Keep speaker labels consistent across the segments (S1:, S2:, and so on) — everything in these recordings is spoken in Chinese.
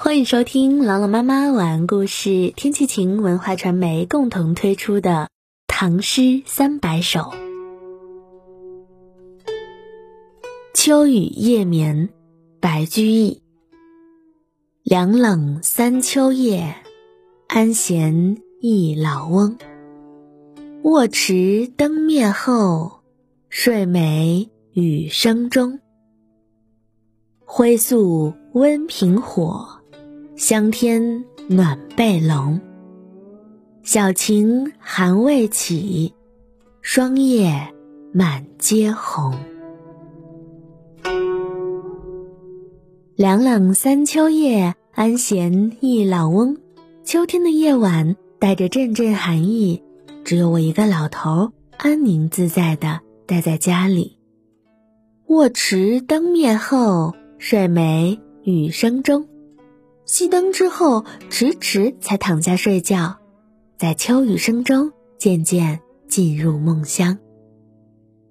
S1: 欢迎收听朗朗妈妈晚安故事，天气晴文化传媒共同推出的《唐诗三百首》。秋雨夜眠，白居易。凉冷三秋夜，安闲一老翁。卧迟灯灭后，睡没雨声中。灰宿温平火。香天暖被笼，小晴寒未起，霜叶满阶红。凉冷三秋夜，安闲一老翁。秋天的夜晚带着阵阵寒意，只有我一个老头安宁自在的待在家里。卧迟灯灭后，睡没雨声中。熄灯之后，迟迟才躺下睡觉，在秋雨声中渐渐进入梦乡。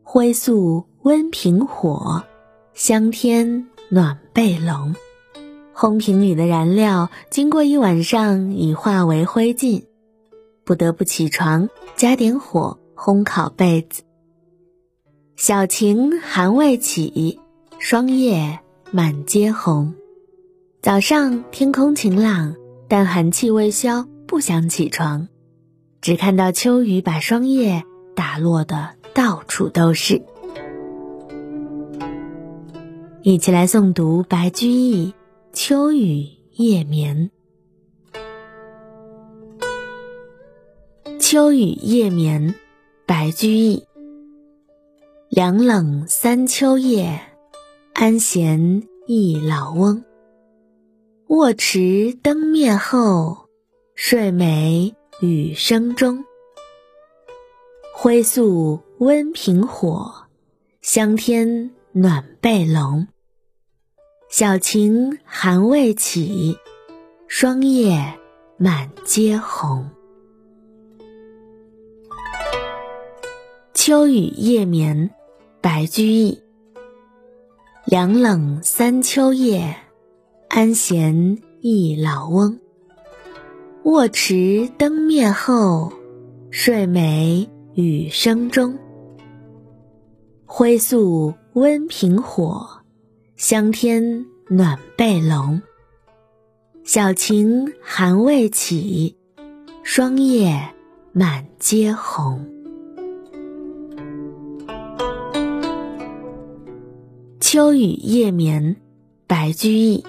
S1: 灰素温平火，香天暖被笼。烘瓶里的燃料经过一晚上已化为灰烬，不得不起床加点火烘烤被子。小晴寒未起，霜叶满阶红。早上天空晴朗，但寒气未消，不想起床，只看到秋雨把霜叶打落的到处都是。一起来诵读白居易《秋雨夜眠》。《秋雨夜眠》，白居易。凉冷三秋夜，安闲一老翁。卧迟灯灭后，睡美雨声中。挥宿温平火，香天暖被笼。小晴寒未起，霜叶满阶红。秋雨夜眠，白居易。凉冷三秋夜。安闲忆老翁，卧迟灯灭后，睡美雨声中。挥宿温平火，香天暖被笼。小晴寒未起，霜叶满阶红。秋雨夜眠，白居易。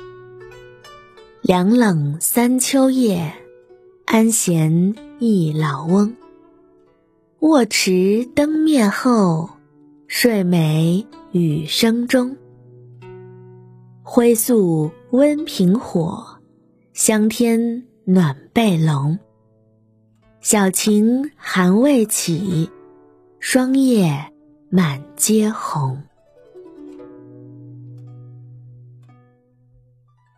S1: 凉冷三秋夜，安闲一老翁。卧迟灯灭后，睡美雨声中。灰宿温平火，香天暖被笼。小晴寒未起，霜叶满阶红。